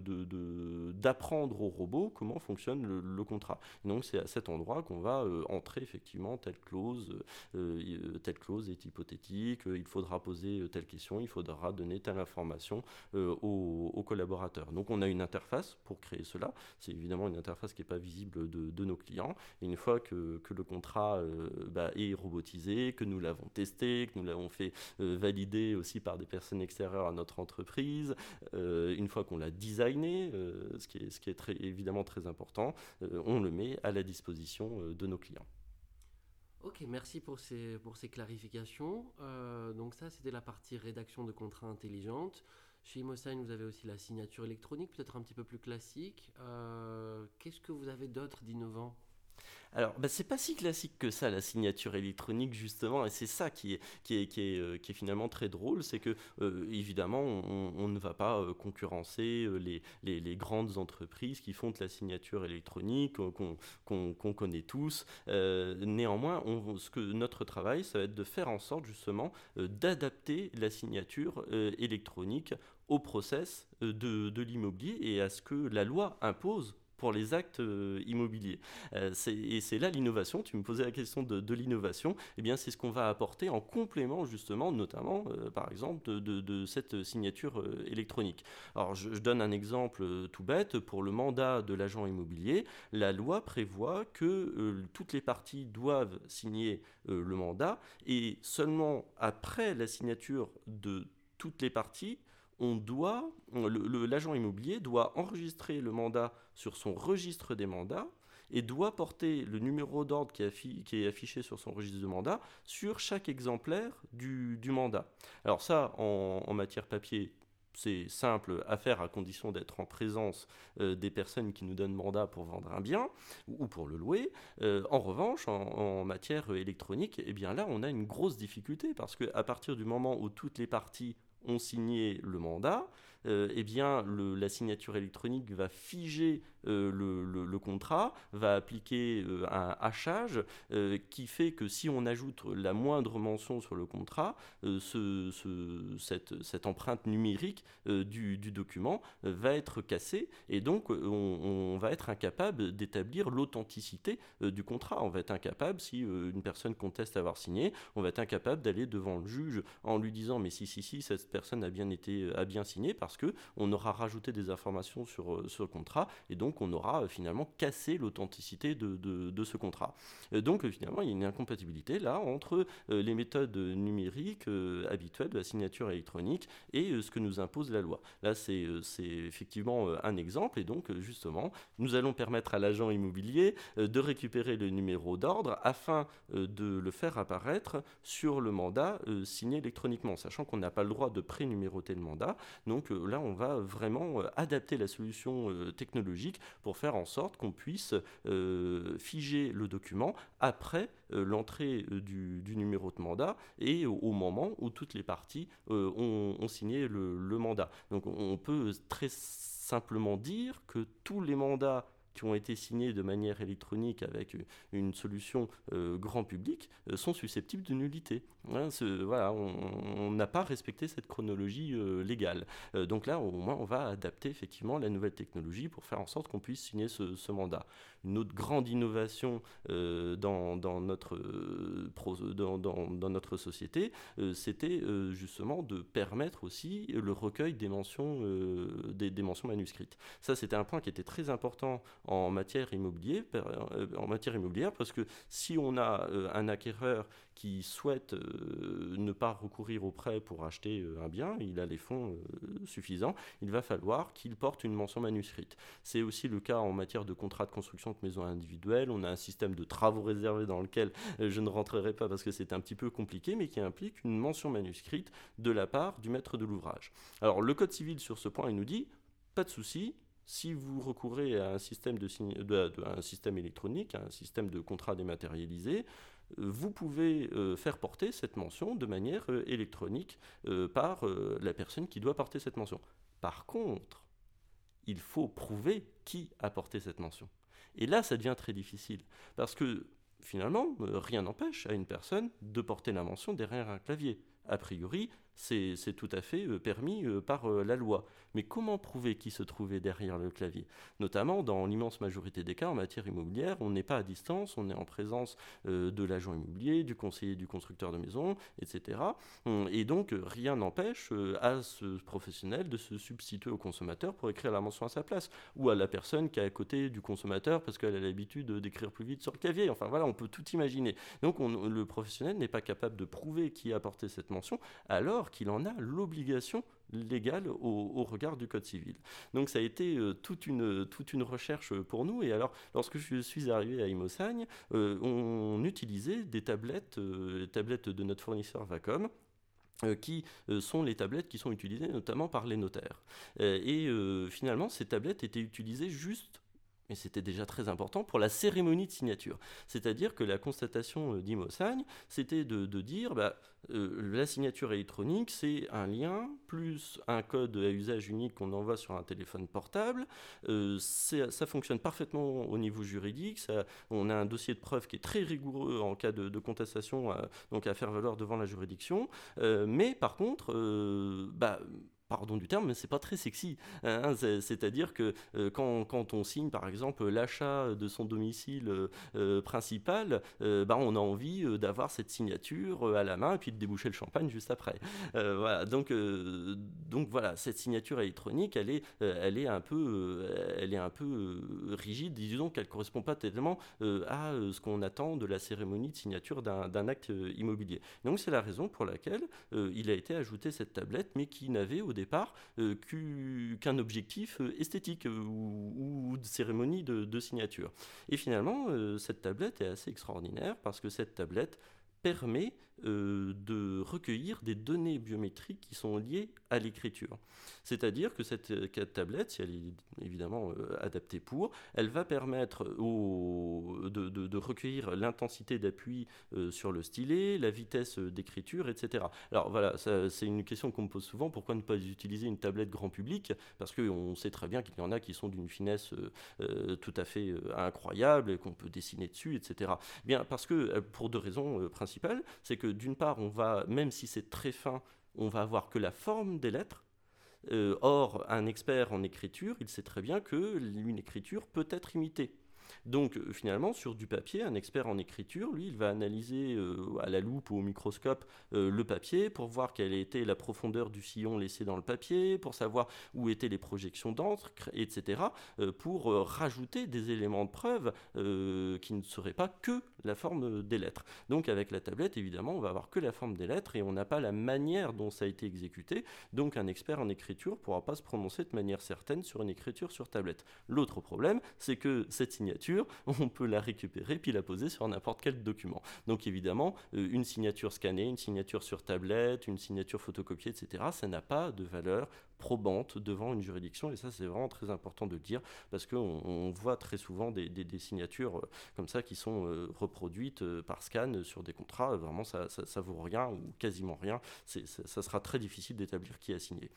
d'apprendre de, au robot comment fonctionne le, contrat. donc c'est à cet endroit qu'on va entrer effectivement telle clause, telle clause est hypothétique, il faudra poser telle question, il faudra donner telle information aux, aux collaborateurs. Donc on a une interface pour créer cela. C'est évidemment une interface qui n'est pas visible de, nos clients. Et une fois que, le contrat euh, bah, est robotisé, que nous l'avons testé, que nous l'avons fait euh, valider aussi par des personnes extérieures à notre entreprise, euh, une fois qu'on l'a designé, ce qui est, évidemment très important, on le met à la disposition de nos clients. Ok, merci pour ces, pour ces clarifications. donc ça, c'était la partie rédaction de contrats intelligentes. Chez Imosign, vous avez aussi la signature électronique, peut-être un petit peu plus classique. Qu'est-ce que vous avez d'autre d'innovant? Alors, bah, c'est pas si classique que ça, la signature électronique, justement, et c'est ça qui est, qui est, qui est, euh, finalement très drôle, c'est que, euh, évidemment, on, ne va pas concurrencer les, les, grandes entreprises qui font de la signature électronique, qu'on connaît tous. néanmoins, ce que notre travail, ça va être de faire en sorte, justement, d'adapter la signature électronique au process euh, de, de l'immobilier et à ce que la loi impose pour les actes euh, immobiliers. Euh, et c'est là l'innovation, tu me posais la question de, l'innovation, eh bien c'est ce qu'on va apporter en complément justement, notamment par exemple de, cette signature électronique. Alors je, donne un exemple tout bête, pour le mandat de l'agent immobilier, la loi prévoit que toutes les parties doivent signer le mandat et seulement après la signature de toutes les parties, on doit, l'agent immobilier doit enregistrer le mandat sur son registre des mandats et doit porter le numéro d'ordre qui, est affiché sur son registre de mandat sur chaque exemplaire du, mandat. Alors ça, en, matière papier, c'est simple à faire à condition d'être en présence euh, des personnes qui nous donnent mandat pour vendre un bien ou pour le louer. Euh, en revanche, en, matière électronique, eh bien là, on a une grosse difficulté parce qu'à partir du moment où toutes les parties ont signé le mandat, euh, eh bien, la signature électronique va figer euh, le, contrat, va appliquer euh, un hachage qui fait que si on ajoute la moindre mention sur le contrat, ce, cette, empreinte numérique du, document va être cassée et donc on, va être incapable d'établir l'authenticité du contrat. On va être incapable, si une personne conteste avoir signé, on va être incapable d'aller devant le juge en lui disant mais si si si cette personne a bien été a bien signé parce que on aura rajouté des informations sur, euh, sur le contrat et donc on aura euh, finalement cassé l'authenticité de, ce contrat. Euh, donc finalement il y a une incompatibilité là entre les méthodes numériques habituelles de la signature électronique et ce que nous impose la loi. Là c'est effectivement un exemple et donc justement nous allons permettre à l'agent immobilier de récupérer le numéro d'ordre afin de le faire apparaître sur le mandat signé électroniquement, sachant qu'on n'a pas le droit de prénuméroter le mandat. Donc là on va vraiment euh, adapter la solution euh, technologique pour faire en sorte qu'on puisse euh, figer le document après l'entrée du, numéro de mandat et au, moment où toutes les parties ont, signé le mandat. Donc on peut très simplement dire que tous les mandats qui ont été signés de manière électronique avec une solution euh, grand public euh, sont susceptibles de nullité. Hein, voilà, on n'a pas respecté cette chronologie euh, légale. donc là, au moins, on va adapter effectivement la nouvelle technologie pour faire en sorte qu'on puisse signer ce, mandat. Une autre grande innovation dans, notre, dans, notre société, c'était justement de permettre aussi le recueil des mentions, manuscrites. Ça, c'était un point qui était très important en matière, euh, en matière immobilière parce que si on a un acquéreur qui souhaite ne pas recourir au prêt pour acheter un bien, il a les fonds suffisants, il va falloir qu'il porte une mention manuscrite. C'est aussi le cas en matière de contrat de construction de maison individuelle. On a un système de travaux réservés dans lequel je ne rentrerai pas parce que c'est un petit peu compliqué, mais qui implique une mention manuscrite de la part du maître de l'ouvrage. Alors le Code civil sur ce point, il nous dit, pas de souci, si vous recourez à un système, de, un système électronique, à un système de contrat dématérialisé, euh, vous pouvez euh, faire porter cette mention de manière euh, électronique par la personne qui doit porter cette mention. Par contre, il faut prouver qui a porté cette mention. Et là, ça devient très difficile, parce que finalement, rien n'empêche à une personne de porter la mention derrière un clavier. A priori, c'est tout à fait euh, permis euh, par euh, la loi. Mais comment prouver qui se trouvait derrière le clavier? Notamment, dans l'immense majorité des cas, en matière immobilière, on n'est pas à distance, on est en présence de l'agent immobilier, du conseiller du constructeur de maison, etc. Hum, et donc, rien n'empêche à ce professionnel de se substituer au consommateur pour écrire la mention à sa place, ou à la personne qui est à côté du consommateur parce qu'elle a l'habitude d'écrire plus vite sur le clavier. Enfin voilà, on peut tout imaginer. Donc, le professionnel n'est pas capable de prouver qui a apporté cette mention, alors qu'il en a l'obligation légale au, regard du Code civil. Donc ça a été euh, toute, une, toute une recherche pour nous. Et alors, lorsque je suis arrivé à Imosagne, euh, on utilisait des tablettes, euh, tablettes de notre fournisseur Vacom, qui sont les tablettes qui sont utilisées notamment par les notaires. et finalement, ces tablettes étaient utilisées juste mais c'était déjà très important pour la cérémonie de signature. C'est-à-dire que la constatation euh, d'Imosagne, c'était de, dire, bah, euh, la signature électronique, c'est un lien plus un code à usage unique qu'on envoie sur un téléphone portable. Euh, ça fonctionne parfaitement au niveau juridique. On a un dossier de preuve qui est très rigoureux en cas de, contestation, donc à faire valoir devant la juridiction. mais par contre, bah, pardon du terme, mais c'est pas très sexy. Hein, c'est-à-dire que euh, quand, on signe, par exemple, l'achat de son domicile euh, euh, principal, bah, on a envie d'avoir cette signature à la main et puis de déboucher le champagne juste après. voilà. Donc, donc voilà, cette signature électronique, elle est, elle est un peu, elle est un peu rigide. Disons qu'elle correspond pas tellement à ce qu'on attend de la cérémonie de signature d'un acte immobilier. Donc c'est la raison pour laquelle il a été ajouté cette tablette, mais qui n'avait au euh, qu'un objectif euh, esthétique euh, ou, de cérémonie de, signature. Et finalement, cette tablette est assez extraordinaire parce que cette tablette permet de recueillir des données biométriques qui sont liées à l'écriture. C'est-à-dire que cette euh, tablette, si elle est évidemment euh, adaptée pour, elle va permettre de, recueillir l'intensité d'appui euh, sur le stylet, la vitesse d'écriture, etc. Alors voilà, c'est une question qu'on me pose souvent, pourquoi ne pas utiliser une tablette grand public? Parce qu'on sait très bien qu'il y en a qui sont d'une finesse tout à fait incroyable qu'on peut dessiner dessus, etc. Bien, parce que pour deux raisons principales, c'est que d'une part, on va, même si c'est très fin, on va avoir que la forme des lettres. Euh, or, un expert en écriture, il sait très bien que une écriture peut être imitée. Donc euh, finalement, sur du papier, un expert en écriture, lui, il va analyser euh, à la loupe ou au microscope euh, le papier pour voir quelle était la profondeur du sillon laissé dans le papier, pour savoir où étaient les projections d'encre, etc., pour rajouter des éléments de preuve qui ne seraient pas que la forme des lettres. Donc avec la tablette, évidemment, on va avoir que la forme des lettres et on n'a pas la manière dont ça a été exécuté. Donc un expert en écriture ne pourra pas se prononcer de manière certaine sur une écriture sur tablette. L'autre problème, c'est que cette signature on peut la récupérer puis la poser sur n'importe quel document. Donc évidemment, euh, une signature scannée, une signature sur tablette, une signature photocopiée, etc., ça n'a pas de valeur probante devant une juridiction. Et ça, c'est vraiment très important de le dire parce qu'on on voit très souvent des, signatures euh, comme ça qui sont euh, reproduites par scan sur des contrats. Vraiment, ça, ça, vaut rien ou quasiment rien. Ça, sera très difficile d'établir qui a signé.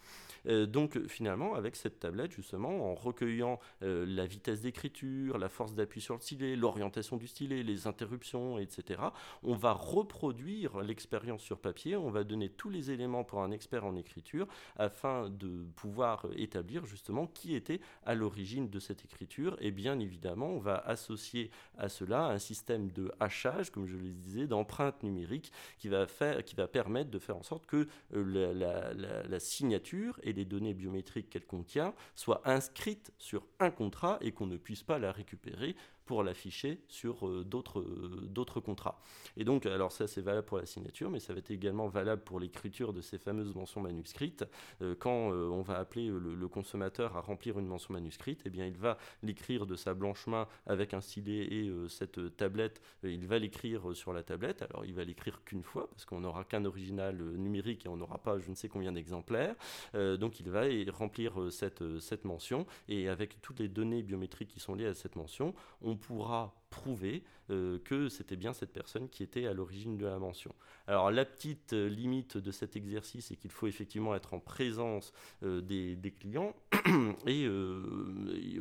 donc finalement, avec cette tablette, justement, en recueillant la vitesse d'écriture, la force d'appui sur le stylet, l'orientation du stylet, les interruptions, etc. On va reproduire l'expérience sur papier, on va donner tous les éléments pour un expert en écriture afin de pouvoir établir justement qui était à l'origine de cette écriture. Et bien évidemment, on va associer à cela un système de hachage, comme je le disais, d'empreinte numérique qui va, faire, qui va permettre de faire en sorte que la, signature et les données biométriques qu'elle contient soient inscrites sur un contrat et qu'on ne puisse pas la récupérer pour l'afficher sur euh, d'autres euh, d'autres contrats. Et donc, alors ça c'est valable pour la signature, mais ça va être également valable pour l'écriture de ces fameuses mentions manuscrites. Euh, quand on va appeler le, consommateur à remplir une mention manuscrite, eh bien il va l'écrire de sa blanche main avec un stylet et cette tablette, il va l'écrire sur la tablette. Alors il va l'écrire qu'une fois parce qu'on n'aura qu'un original numérique et on n'aura pas je ne sais combien d'exemplaires. donc il va remplir cette, cette mention et avec toutes les données biométriques qui sont liées à cette mention, on on pourra prouver euh, que c'était bien cette personne qui était à l'origine de la mention. Alors la petite euh, limite de cet exercice est qu'il faut effectivement être en présence euh, des, clients et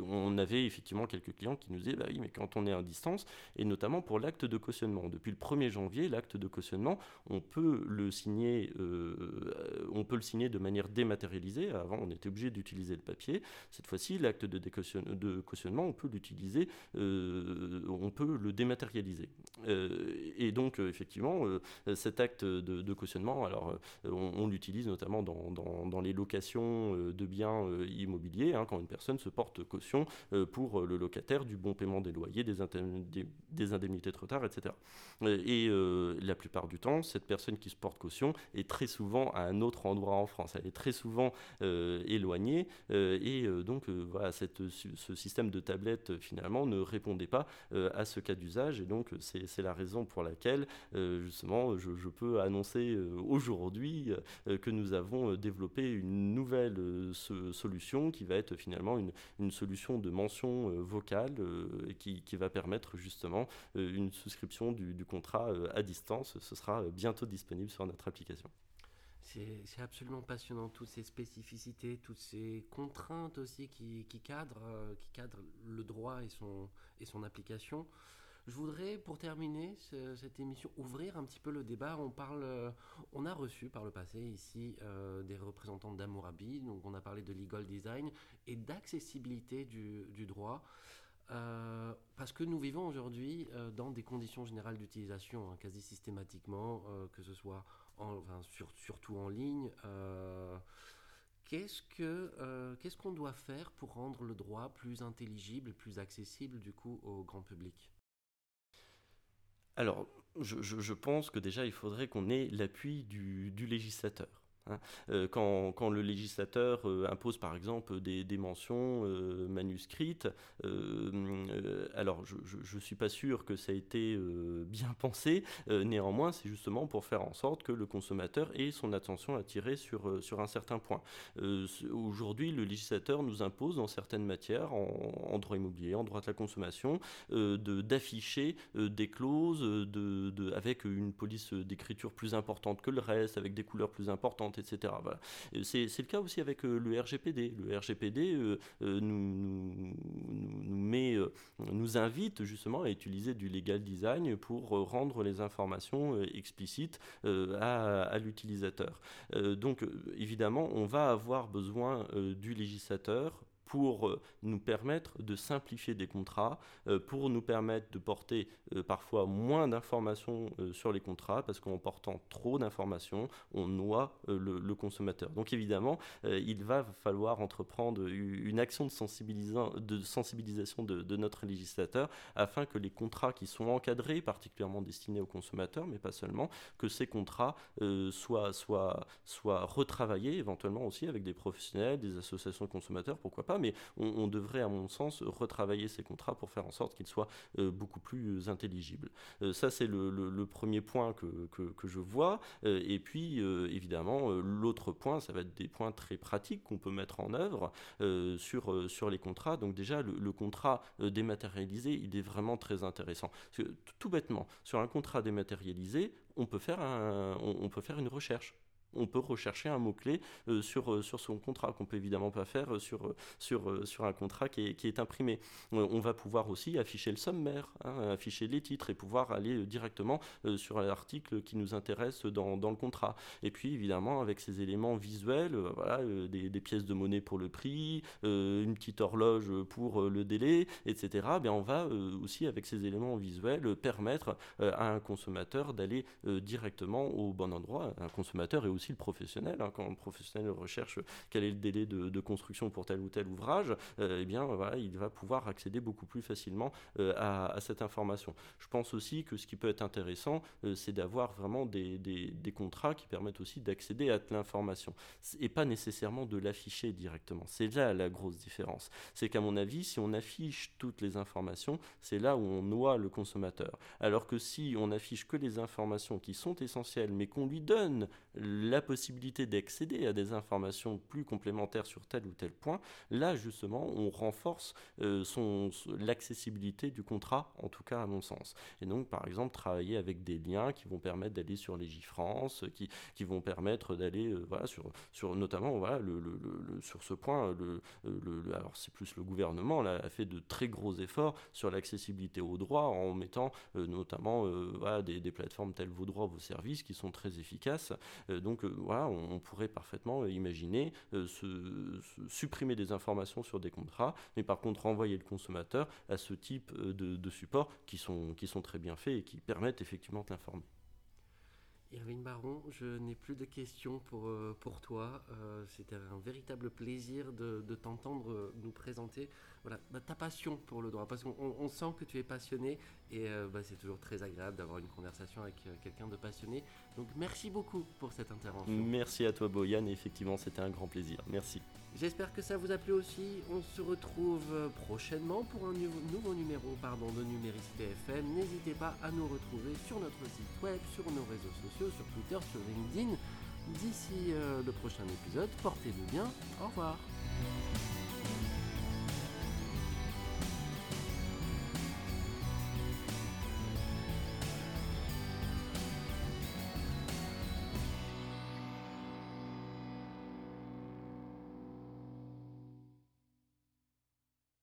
on avait effectivement quelques clients qui nous disaient bah oui mais quand on est à distance et notamment pour l'acte de cautionnement. Depuis le 1er janvier l'acte de cautionnement on peut le signer on peut le signer de manière dématérialisée. Avant on était obligé d'utiliser le papier. Cette fois-ci l'acte de, cautionnement on peut l'utiliser on peut le dématérialiser. Euh, et donc, euh, effectivement, euh, cet acte de, cautionnement, alors, on, l'utilise notamment dans, les locations de biens immobiliers, hein, quand une personne se porte caution pour le locataire du bon paiement des loyers, des, indemnités de retard, etc. Et la plupart du temps, cette personne qui se porte caution est très souvent à un autre endroit en France. Elle est très souvent éloignée. et donc, cette, ce système de tablette, finalement, ne répondait pas à ce cas d'usage. Et donc, c'est la raison pour laquelle, euh, justement, je, peux annoncer euh, aujourd'hui euh, que nous avons développé une nouvelle solution qui va être finalement une, solution de mention vocale qui, qui, va permettre justement une souscription du contrat à distance. Ce sera bientôt disponible sur notre application. C'est absolument passionnant, toutes ces spécificités, toutes ces contraintes aussi qui, qui, cadrent, qui cadrent le droit et son, et son application. Je voudrais, pour terminer cette émission, ouvrir un petit peu le débat. On parle, on a reçu par le passé ici euh, des représentants d'Amourabi, donc on a parlé de legal design et d'accessibilité du, du, droit. Euh, parce que nous vivons aujourd'hui euh, dans des conditions générales d'utilisation, hein, quasi systématiquement, que ce soit en, enfin, surtout en ligne. Qu'est-ce que qu'est-ce qu'on doit faire pour rendre le droit plus intelligible plus accessible du coup au grand public? Alors, je, pense que déjà, il faudrait qu'on ait l'appui du législateur. Hein. Euh, quand, le législateur euh, impose par exemple des, mentions euh, manuscrites, alors je ne suis pas sûr que ça a été bien pensé, néanmoins c'est justement pour faire en sorte que le consommateur ait son attention attirée sur, sur un certain point. Aujourd'hui le législateur nous impose dans certaines matières, en, droit immobilier, en droit de la consommation, d'afficher des clauses de, avec une police d'écriture plus importante que le reste, avec des couleurs plus importantes etc. C'est, le cas aussi avec euh, le RGPD. Le RGPD euh, euh, nous, invite justement à utiliser du legal design pour rendre les informations explicites à l'utilisateur. donc évidemment, on va avoir besoin du législateur pour euh, nous permettre de simplifier des contrats, euh, pour nous permettre de porter euh, parfois moins d'informations sur les contrats, parce qu'en portant trop d'informations, on noie le, consommateur. Donc évidemment, il va falloir entreprendre une action de, de sensibilisation de, notre législateur afin que les contrats qui sont encadrés, particulièrement destinés aux consommateurs, mais pas seulement, que ces contrats soient, soient, soient retravaillés éventuellement aussi avec des professionnels, des associations de consommateurs, pourquoi pas mais on, devrait, à mon sens, retravailler ces contrats pour faire en sorte qu'ils soient euh, beaucoup plus intelligibles. Euh, ça, c'est le, premier point que, je vois. Euh, et puis, évidemment, l'autre point, ça va être des points très pratiques qu'on peut mettre en œuvre sur, les contrats. Donc déjà, le, contrat dématérialisé, il est vraiment très intéressant. tout bêtement, sur un contrat dématérialisé, on peut faire, on peut faire une recherche on peut rechercher un mot-clé sur, sur son contrat, qu'on peut évidemment pas faire sur, sur, sur un contrat qui est, qui est imprimé. on va pouvoir aussi afficher le sommaire, hein, afficher les titres et pouvoir aller directement sur l'article qui nous intéresse dans, dans, le contrat. Et puis évidemment avec ces éléments visuels, voilà, des, pièces de monnaie pour le prix, une petite horloge pour le délai, etc. Bien, on va aussi avec ces éléments visuels permettre à un consommateur d'aller directement au bon endroit. Un consommateur et aussi le professionnel. Hein. quand le professionnel recherche quel est le délai de, construction pour tel ou tel ouvrage, eh bien voilà, il va pouvoir accéder beaucoup plus facilement à, à, cette information. Je pense aussi que ce qui peut être intéressant, c'est d'avoir vraiment des, des, des, contrats qui permettent aussi d'accéder à l'information et pas nécessairement de l'afficher directement. C'est là la grosse différence. C'est qu'à mon avis, si on affiche toutes les informations, c'est là où on noie le consommateur. Alors que si on affiche que les informations qui sont essentielles, mais qu'on lui donne la possibilité d'accéder à des informations plus complémentaires sur tel ou tel point, là justement on renforce euh, l'accessibilité du contrat, en tout cas à mon sens. Et donc par exemple travailler avec des liens qui vont permettre d'aller sur Légifrance, qui, qui vont permettre d'aller euh, voilà, sur, sur notamment voilà, le, le, le, sur ce point, le, alors c'est plus le gouvernement là, a fait de très gros efforts sur l'accessibilité aux droits en mettant euh, notamment voilà, des, des, plateformes telles vos droits, vos services qui sont très efficaces. donc voilà, on, pourrait parfaitement imaginer se, supprimer des informations sur des contrats, mais par contre renvoyer le consommateur à ce type euh, de, de supports qui sont, qui sont très bien faits et qui permettent effectivement de l'informer. Irvine Baron, je n'ai plus de questions pour, euh, pour toi. Euh, c'était un véritable plaisir de, de t'entendre nous présenter voilà, bah, ta passion pour le droit. Parce qu'on sent que tu es passionné et bah, c'est toujours très agréable d'avoir une conversation avec quelqu'un de passionné. Donc merci beaucoup pour cette intervention. Merci à toi Boyan effectivement c'était un grand plaisir. Merci. J'espère que ça vous a plu aussi. On se retrouve prochainement pour un nouveau, numéro de Numéricité FM. N'hésitez pas à nous retrouver sur notre site web, sur nos réseaux sociaux, sur Twitter, sur LinkedIn. D'ici euh, le prochain épisode, portez-vous bien. Au revoir.